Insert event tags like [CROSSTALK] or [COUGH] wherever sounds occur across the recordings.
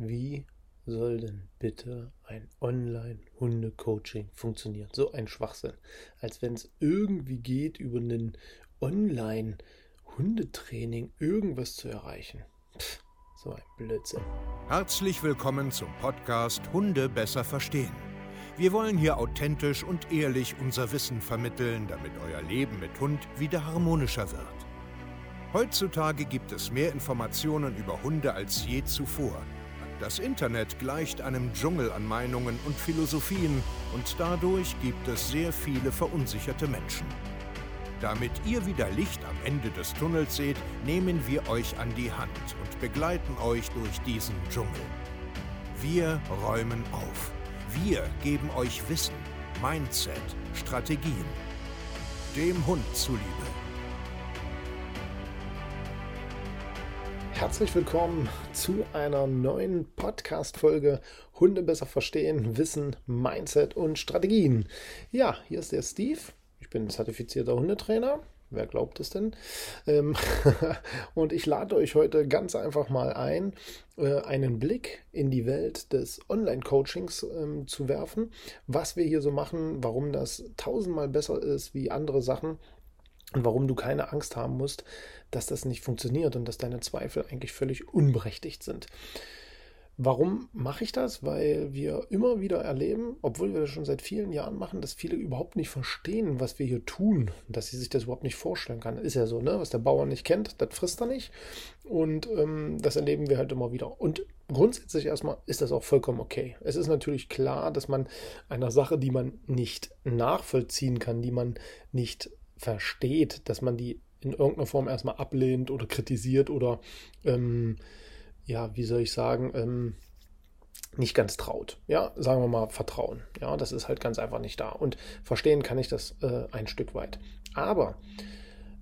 Wie soll denn bitte ein Online-Hunde-Coaching funktionieren? So ein Schwachsinn. Als wenn es irgendwie geht, über einen Online-Hundetraining irgendwas zu erreichen. Pff, so ein Blödsinn. Herzlich willkommen zum Podcast Hunde besser verstehen. Wir wollen hier authentisch und ehrlich unser Wissen vermitteln, damit euer Leben mit Hund wieder harmonischer wird. Heutzutage gibt es mehr Informationen über Hunde als je zuvor. Das Internet gleicht einem Dschungel an Meinungen und Philosophien und dadurch gibt es sehr viele verunsicherte Menschen. Damit ihr wieder Licht am Ende des Tunnels seht, nehmen wir euch an die Hand und begleiten euch durch diesen Dschungel. Wir räumen auf. Wir geben euch Wissen, Mindset, Strategien. Dem Hund zuliebe. Herzlich willkommen zu einer neuen Podcast-Folge Hunde besser verstehen, Wissen, Mindset und Strategien. Ja, hier ist der Steve. Ich bin zertifizierter Hundetrainer. Wer glaubt es denn? Ähm, [LAUGHS] und ich lade euch heute ganz einfach mal ein, äh, einen Blick in die Welt des Online-Coachings ähm, zu werfen, was wir hier so machen, warum das tausendmal besser ist wie andere Sachen und warum du keine Angst haben musst, dass das nicht funktioniert und dass deine Zweifel eigentlich völlig unberechtigt sind. Warum mache ich das? Weil wir immer wieder erleben, obwohl wir das schon seit vielen Jahren machen, dass viele überhaupt nicht verstehen, was wir hier tun, dass sie sich das überhaupt nicht vorstellen kann. Ist ja so, ne? Was der Bauer nicht kennt, das frisst er nicht. Und ähm, das erleben wir halt immer wieder. Und grundsätzlich erstmal ist das auch vollkommen okay. Es ist natürlich klar, dass man einer Sache, die man nicht nachvollziehen kann, die man nicht versteht, dass man die in irgendeiner Form erstmal ablehnt oder kritisiert oder, ähm, ja, wie soll ich sagen, ähm, nicht ganz traut. Ja, sagen wir mal Vertrauen. Ja, das ist halt ganz einfach nicht da. Und verstehen kann ich das äh, ein Stück weit. Aber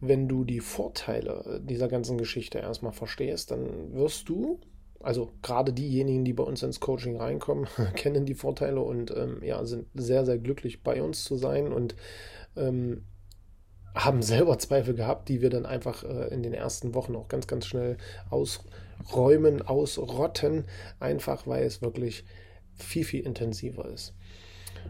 wenn du die Vorteile dieser ganzen Geschichte erstmal verstehst, dann wirst du, also gerade diejenigen, die bei uns ins Coaching reinkommen, [LAUGHS] kennen die Vorteile und ähm, ja, sind sehr, sehr glücklich bei uns zu sein und ähm, haben selber Zweifel gehabt, die wir dann einfach äh, in den ersten Wochen auch ganz, ganz schnell ausräumen, ausrotten, einfach weil es wirklich viel, viel intensiver ist.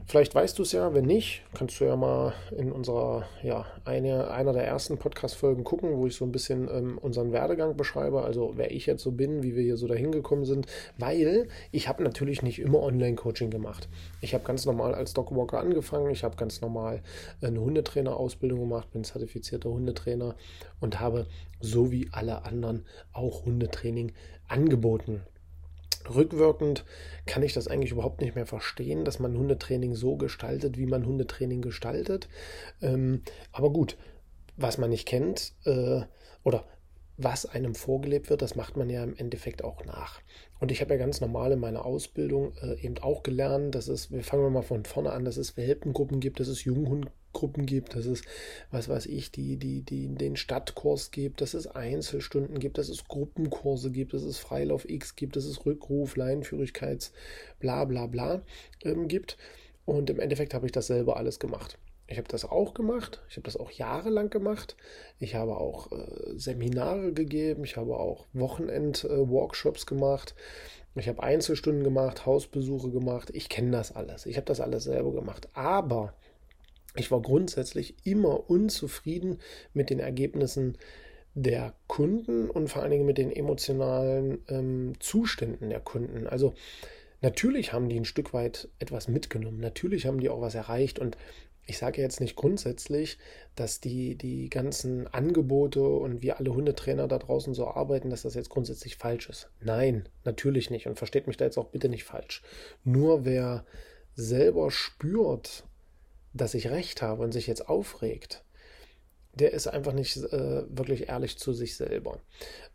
Vielleicht weißt du es ja, wenn nicht, kannst du ja mal in unserer, ja, eine, einer der ersten Podcast-Folgen gucken, wo ich so ein bisschen ähm, unseren Werdegang beschreibe, also wer ich jetzt so bin, wie wir hier so dahin gekommen sind, weil ich habe natürlich nicht immer Online-Coaching gemacht. Ich habe ganz normal als Dogwalker angefangen, ich habe ganz normal eine Hundetrainer-Ausbildung gemacht, bin zertifizierter Hundetrainer und habe so wie alle anderen auch Hundetraining angeboten. Rückwirkend kann ich das eigentlich überhaupt nicht mehr verstehen, dass man Hundetraining so gestaltet, wie man Hundetraining gestaltet. Ähm, aber gut, was man nicht kennt äh, oder was einem vorgelebt wird, das macht man ja im Endeffekt auch nach. Und ich habe ja ganz normal in meiner Ausbildung äh, eben auch gelernt, dass es, wir fangen mal von vorne an, dass es Welpengruppen gibt, dass es Junghundgruppen gibt, dass es, was weiß ich, die, die, die, den Stadtkurs gibt, dass es Einzelstunden gibt, dass es Gruppenkurse gibt, dass es Freilauf X gibt, dass es Rückruf, Leinführigkeits, bla bla bla ähm, gibt. Und im Endeffekt habe ich das selber alles gemacht. Ich habe das auch gemacht. Ich habe das auch jahrelang gemacht. Ich habe auch äh, Seminare gegeben. Ich habe auch Wochenend-Workshops äh, gemacht. Ich habe Einzelstunden gemacht, Hausbesuche gemacht. Ich kenne das alles. Ich habe das alles selber gemacht. Aber ich war grundsätzlich immer unzufrieden mit den Ergebnissen der Kunden und vor allen Dingen mit den emotionalen ähm, Zuständen der Kunden. Also natürlich haben die ein Stück weit etwas mitgenommen. Natürlich haben die auch was erreicht und ich sage jetzt nicht grundsätzlich, dass die, die ganzen Angebote und wie alle Hundetrainer da draußen so arbeiten, dass das jetzt grundsätzlich falsch ist. Nein, natürlich nicht. Und versteht mich da jetzt auch bitte nicht falsch. Nur wer selber spürt, dass ich recht habe und sich jetzt aufregt, der ist einfach nicht äh, wirklich ehrlich zu sich selber.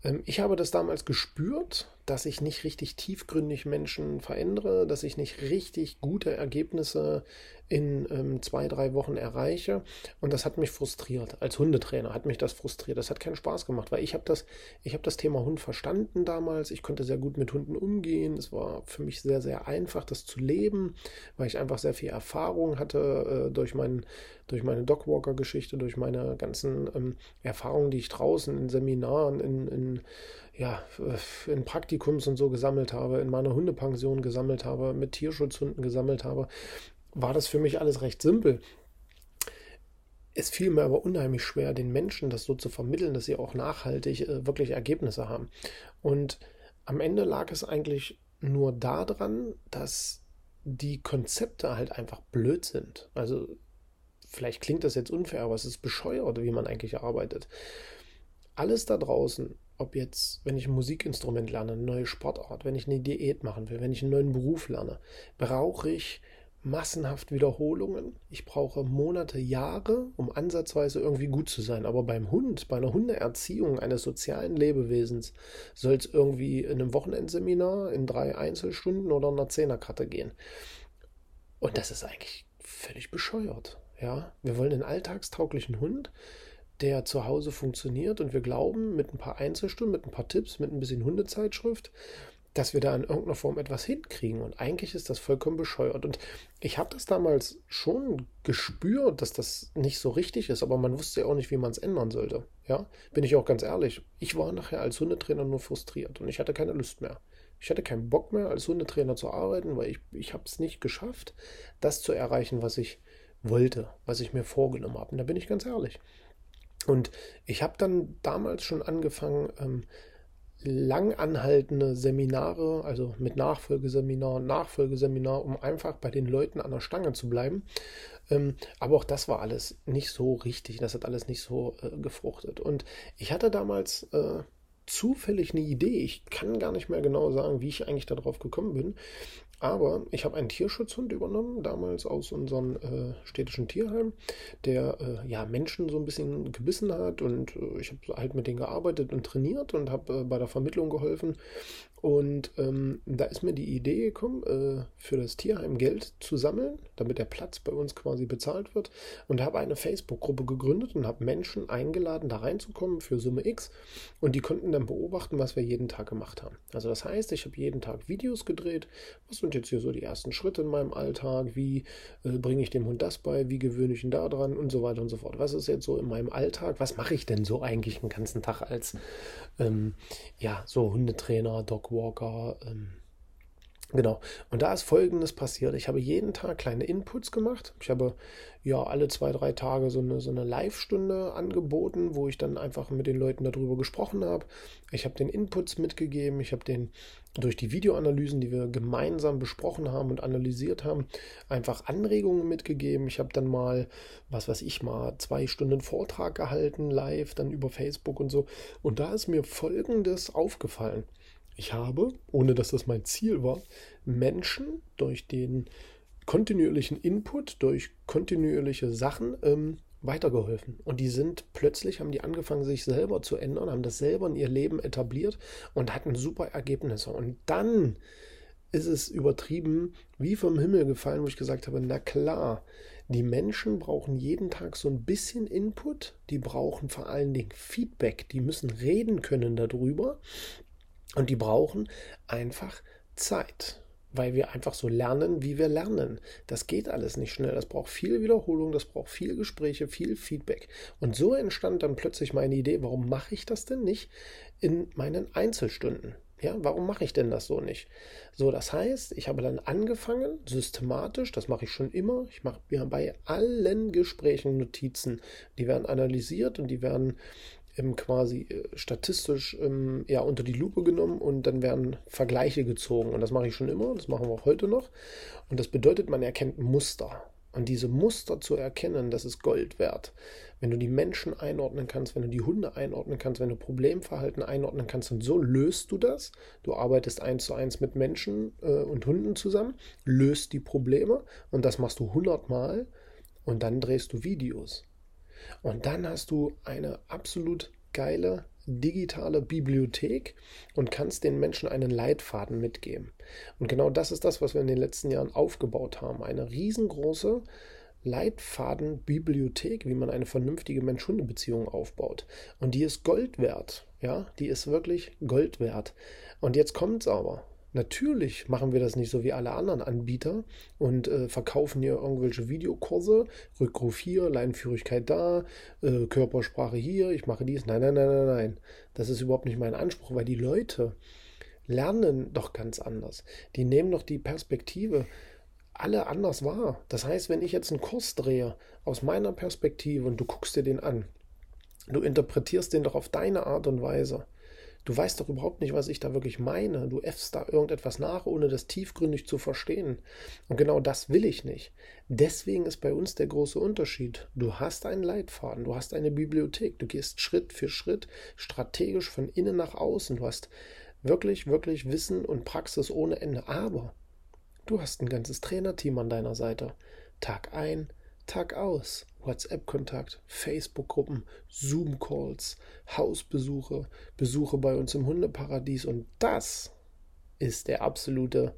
Ähm, ich habe das damals gespürt, dass ich nicht richtig tiefgründig Menschen verändere, dass ich nicht richtig gute Ergebnisse in ähm, zwei, drei Wochen erreiche. Und das hat mich frustriert. Als Hundetrainer hat mich das frustriert. Das hat keinen Spaß gemacht, weil ich habe das, ich das Thema Hund verstanden damals. Ich konnte sehr gut mit Hunden umgehen. Es war für mich sehr, sehr einfach, das zu leben, weil ich einfach sehr viel Erfahrung hatte äh, durch, mein, durch meine Dogwalker-Geschichte, durch meine ganzen ähm, Erfahrungen, die ich draußen in Seminaren, in, in ja, in Praktikums und so gesammelt habe, in meiner Hundepension gesammelt habe, mit Tierschutzhunden gesammelt habe, war das für mich alles recht simpel. Es fiel mir aber unheimlich schwer, den Menschen das so zu vermitteln, dass sie auch nachhaltig äh, wirklich Ergebnisse haben. Und am Ende lag es eigentlich nur daran, dass die Konzepte halt einfach blöd sind. Also vielleicht klingt das jetzt unfair, aber es ist bescheuert, wie man eigentlich arbeitet. Alles da draußen, ob jetzt, wenn ich ein Musikinstrument lerne, eine neue Sportart, wenn ich eine Diät machen will, wenn ich einen neuen Beruf lerne, brauche ich massenhaft Wiederholungen. Ich brauche Monate, Jahre, um ansatzweise irgendwie gut zu sein. Aber beim Hund, bei einer Hundeerziehung eines sozialen Lebewesens, soll es irgendwie in einem Wochenendseminar in drei Einzelstunden oder einer Zehnerkarte gehen. Und das ist eigentlich völlig bescheuert. Ja, wir wollen einen alltagstauglichen Hund, der zu Hause funktioniert und wir glauben, mit ein paar Einzelstunden, mit ein paar Tipps, mit ein bisschen Hundezeitschrift dass wir da in irgendeiner Form etwas hinkriegen. Und eigentlich ist das vollkommen bescheuert. Und ich habe das damals schon gespürt, dass das nicht so richtig ist, aber man wusste ja auch nicht, wie man es ändern sollte. Ja, bin ich auch ganz ehrlich. Ich war nachher als Hundetrainer nur frustriert und ich hatte keine Lust mehr. Ich hatte keinen Bock mehr, als Hundetrainer zu arbeiten, weil ich, ich habe es nicht geschafft, das zu erreichen, was ich wollte, was ich mir vorgenommen habe. Und da bin ich ganz ehrlich. Und ich habe dann damals schon angefangen, ähm, lang anhaltende Seminare, also mit Nachfolgeseminar und Nachfolgeseminar, um einfach bei den Leuten an der Stange zu bleiben. Ähm, aber auch das war alles nicht so richtig, das hat alles nicht so äh, gefruchtet. Und ich hatte damals äh, zufällig eine Idee, ich kann gar nicht mehr genau sagen, wie ich eigentlich darauf gekommen bin, aber ich habe einen Tierschutzhund übernommen, damals aus unserem äh, städtischen Tierheim, der äh, ja Menschen so ein bisschen gebissen hat und äh, ich habe halt mit denen gearbeitet und trainiert und habe äh, bei der Vermittlung geholfen. Und ähm, da ist mir die Idee gekommen, äh, für das Tierheim Geld zu sammeln, damit der Platz bei uns quasi bezahlt wird. Und habe eine Facebook-Gruppe gegründet und habe Menschen eingeladen, da reinzukommen für Summe X. Und die konnten dann beobachten, was wir jeden Tag gemacht haben. Also das heißt, ich habe jeden Tag Videos gedreht. Was sind jetzt hier so die ersten Schritte in meinem Alltag? Wie äh, bringe ich dem Hund das bei? Wie gewöhne ich ihn da dran? Und so weiter und so fort. Was ist jetzt so in meinem Alltag? Was mache ich denn so eigentlich den ganzen Tag als ähm, ja, so Hundetrainer, Dogwalker. Ähm, genau. Und da ist Folgendes passiert. Ich habe jeden Tag kleine Inputs gemacht. Ich habe ja alle zwei, drei Tage so eine, so eine Live-Stunde angeboten, wo ich dann einfach mit den Leuten darüber gesprochen habe. Ich habe den Inputs mitgegeben. Ich habe den durch die Videoanalysen, die wir gemeinsam besprochen haben und analysiert haben, einfach Anregungen mitgegeben. Ich habe dann mal, was weiß ich mal, zwei Stunden Vortrag gehalten, live, dann über Facebook und so. Und da ist mir Folgendes aufgefallen. Ich habe, ohne dass das mein Ziel war, Menschen durch den kontinuierlichen Input, durch kontinuierliche Sachen ähm, weitergeholfen. Und die sind plötzlich, haben die angefangen, sich selber zu ändern, haben das selber in ihr Leben etabliert und hatten super Ergebnisse. Und dann ist es übertrieben, wie vom Himmel gefallen, wo ich gesagt habe, na klar, die Menschen brauchen jeden Tag so ein bisschen Input, die brauchen vor allen Dingen Feedback, die müssen reden können darüber und die brauchen einfach Zeit weil wir einfach so lernen, wie wir lernen. Das geht alles nicht schnell. Das braucht viel Wiederholung, das braucht viel Gespräche, viel Feedback. Und so entstand dann plötzlich meine Idee, warum mache ich das denn nicht in meinen Einzelstunden? Ja, warum mache ich denn das so nicht? So, das heißt, ich habe dann angefangen, systematisch, das mache ich schon immer, ich mache mir bei allen Gesprächen Notizen, die werden analysiert und die werden ähm, quasi äh, statistisch ähm, ja, unter die Lupe genommen und dann werden Vergleiche gezogen. Und das mache ich schon immer, das machen wir auch heute noch. Und das bedeutet, man erkennt Muster. Und diese Muster zu erkennen, das ist Gold wert. Wenn du die Menschen einordnen kannst, wenn du die Hunde einordnen kannst, wenn du Problemverhalten einordnen kannst, und so löst du das. Du arbeitest eins zu eins mit Menschen äh, und Hunden zusammen, löst die Probleme und das machst du hundertmal und dann drehst du Videos. Und dann hast du eine absolut geile digitale Bibliothek und kannst den Menschen einen Leitfaden mitgeben. Und genau das ist das, was wir in den letzten Jahren aufgebaut haben. Eine riesengroße Leitfadenbibliothek, wie man eine vernünftige Mensch-Hunde-Beziehung aufbaut. Und die ist Gold wert. Ja, die ist wirklich Gold wert. Und jetzt kommt es aber. Natürlich machen wir das nicht so wie alle anderen Anbieter und äh, verkaufen hier irgendwelche Videokurse, Rückruf hier, Leinenführigkeit da, äh, Körpersprache hier, ich mache dies. Nein, nein, nein, nein, nein. Das ist überhaupt nicht mein Anspruch, weil die Leute lernen doch ganz anders. Die nehmen doch die Perspektive alle anders wahr. Das heißt, wenn ich jetzt einen Kurs drehe aus meiner Perspektive und du guckst dir den an, du interpretierst den doch auf deine Art und Weise. Du weißt doch überhaupt nicht, was ich da wirklich meine. Du äffst da irgendetwas nach, ohne das tiefgründig zu verstehen. Und genau das will ich nicht. Deswegen ist bei uns der große Unterschied. Du hast einen Leitfaden, du hast eine Bibliothek, du gehst Schritt für Schritt strategisch von innen nach außen. Du hast wirklich, wirklich Wissen und Praxis ohne Ende. Aber du hast ein ganzes Trainerteam an deiner Seite. Tag ein, Tag aus. WhatsApp-Kontakt, Facebook-Gruppen, Zoom-Calls, Hausbesuche, Besuche bei uns im Hundeparadies und das ist der absolute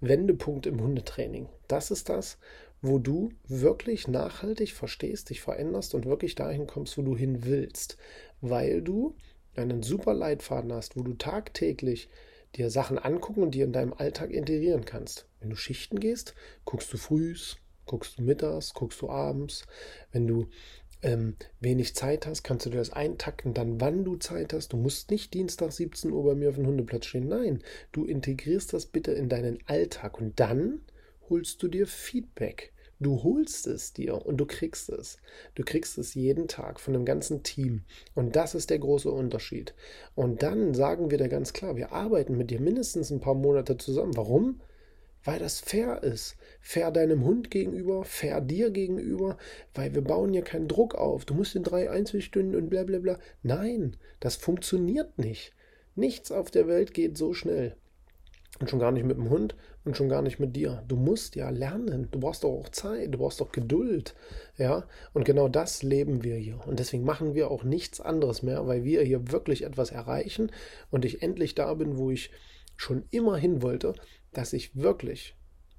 Wendepunkt im Hundetraining. Das ist das, wo du wirklich nachhaltig verstehst, dich veränderst und wirklich dahin kommst, wo du hin willst, weil du einen super Leitfaden hast, wo du tagtäglich dir Sachen angucken und die in deinem Alltag integrieren kannst. Wenn du Schichten gehst, guckst du frühs, guckst du mittags, guckst du abends. Wenn du ähm, wenig Zeit hast, kannst du dir das eintakten, dann wann du Zeit hast. Du musst nicht Dienstag 17 Uhr bei mir auf dem Hundeplatz stehen. Nein, du integrierst das bitte in deinen Alltag und dann holst du dir Feedback. Du holst es dir und du kriegst es. Du kriegst es jeden Tag von dem ganzen Team. Und das ist der große Unterschied. Und dann sagen wir dir ganz klar, wir arbeiten mit dir mindestens ein paar Monate zusammen. Warum? Weil das fair ist. Fair deinem Hund gegenüber, fair dir gegenüber, weil wir bauen ja keinen Druck auf. Du musst in drei Einzelstunden und bla bla bla. Nein, das funktioniert nicht. Nichts auf der Welt geht so schnell. Und schon gar nicht mit dem Hund und schon gar nicht mit dir. Du musst ja lernen. Du brauchst doch auch Zeit, du brauchst doch Geduld. Ja, und genau das leben wir hier. Und deswegen machen wir auch nichts anderes mehr, weil wir hier wirklich etwas erreichen und ich endlich da bin, wo ich schon immer hin wollte, dass ich wirklich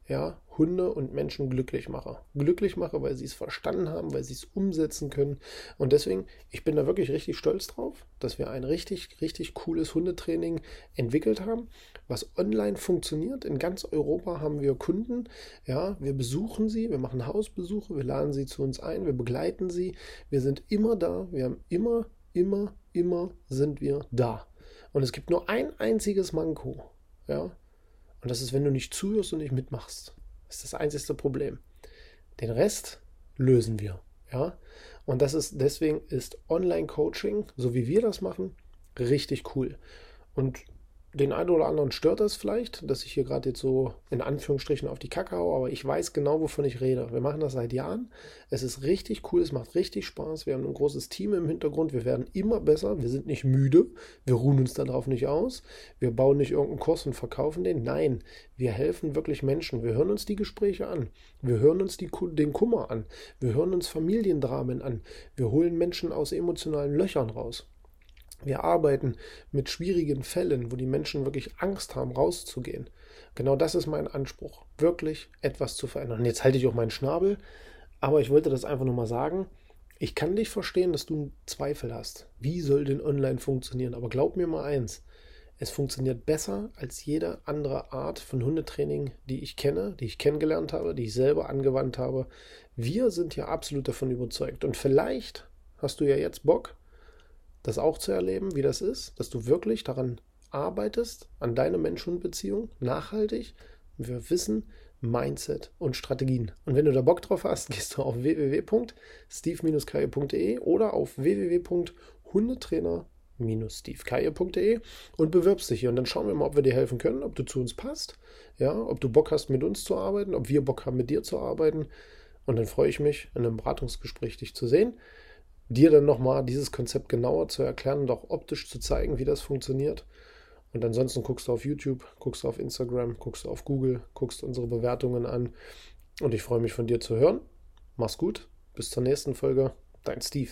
ja, Hunde und Menschen glücklich mache. Glücklich mache, weil sie es verstanden haben, weil sie es umsetzen können. Und deswegen, ich bin da wirklich richtig stolz drauf, dass wir ein richtig, richtig cooles Hundetraining entwickelt haben, was online funktioniert. In ganz Europa haben wir Kunden. Ja, wir besuchen sie, wir machen Hausbesuche, wir laden sie zu uns ein, wir begleiten sie. Wir sind immer da, wir haben immer, immer, immer sind wir da. Und es gibt nur ein einziges Manko. Ja, und das ist, wenn du nicht zuhörst und nicht mitmachst. Das ist das einzige Problem. Den Rest lösen wir. Ja? Und das ist, deswegen ist Online-Coaching, so wie wir das machen, richtig cool. Und den einen oder anderen stört das vielleicht, dass ich hier gerade jetzt so in Anführungsstrichen auf die Kacke haue, aber ich weiß genau, wovon ich rede. Wir machen das seit Jahren. Es ist richtig cool, es macht richtig Spaß. Wir haben ein großes Team im Hintergrund. Wir werden immer besser. Wir sind nicht müde. Wir ruhen uns darauf nicht aus. Wir bauen nicht irgendeinen Kurs und verkaufen den. Nein, wir helfen wirklich Menschen. Wir hören uns die Gespräche an. Wir hören uns die, den Kummer an. Wir hören uns Familiendramen an. Wir holen Menschen aus emotionalen Löchern raus. Wir arbeiten mit schwierigen Fällen, wo die Menschen wirklich Angst haben, rauszugehen. Genau das ist mein Anspruch, wirklich etwas zu verändern. Und jetzt halte ich auch meinen Schnabel, aber ich wollte das einfach nur mal sagen. Ich kann dich verstehen, dass du Zweifel hast. Wie soll denn online funktionieren? Aber glaub mir mal eins, es funktioniert besser als jede andere Art von Hundetraining, die ich kenne, die ich kennengelernt habe, die ich selber angewandt habe. Wir sind ja absolut davon überzeugt. Und vielleicht hast du ja jetzt Bock, das auch zu erleben, wie das ist, dass du wirklich daran arbeitest, an deiner Mensch-Hund-Beziehung, nachhaltig. Wir wissen, Mindset und Strategien. Und wenn du da Bock drauf hast, [LAUGHS] gehst du auf www.steve-kaye.de oder auf www.hundetrainer-stevekaye.de und bewirbst dich hier. Und dann schauen wir mal, ob wir dir helfen können, ob du zu uns passt, ja, ob du Bock hast, mit uns zu arbeiten, ob wir Bock haben, mit dir zu arbeiten. Und dann freue ich mich, in einem Beratungsgespräch dich zu sehen dir dann nochmal dieses Konzept genauer zu erklären und auch optisch zu zeigen, wie das funktioniert. Und ansonsten guckst du auf YouTube, guckst du auf Instagram, guckst du auf Google, guckst unsere Bewertungen an. Und ich freue mich von dir zu hören. Mach's gut. Bis zur nächsten Folge. Dein Steve.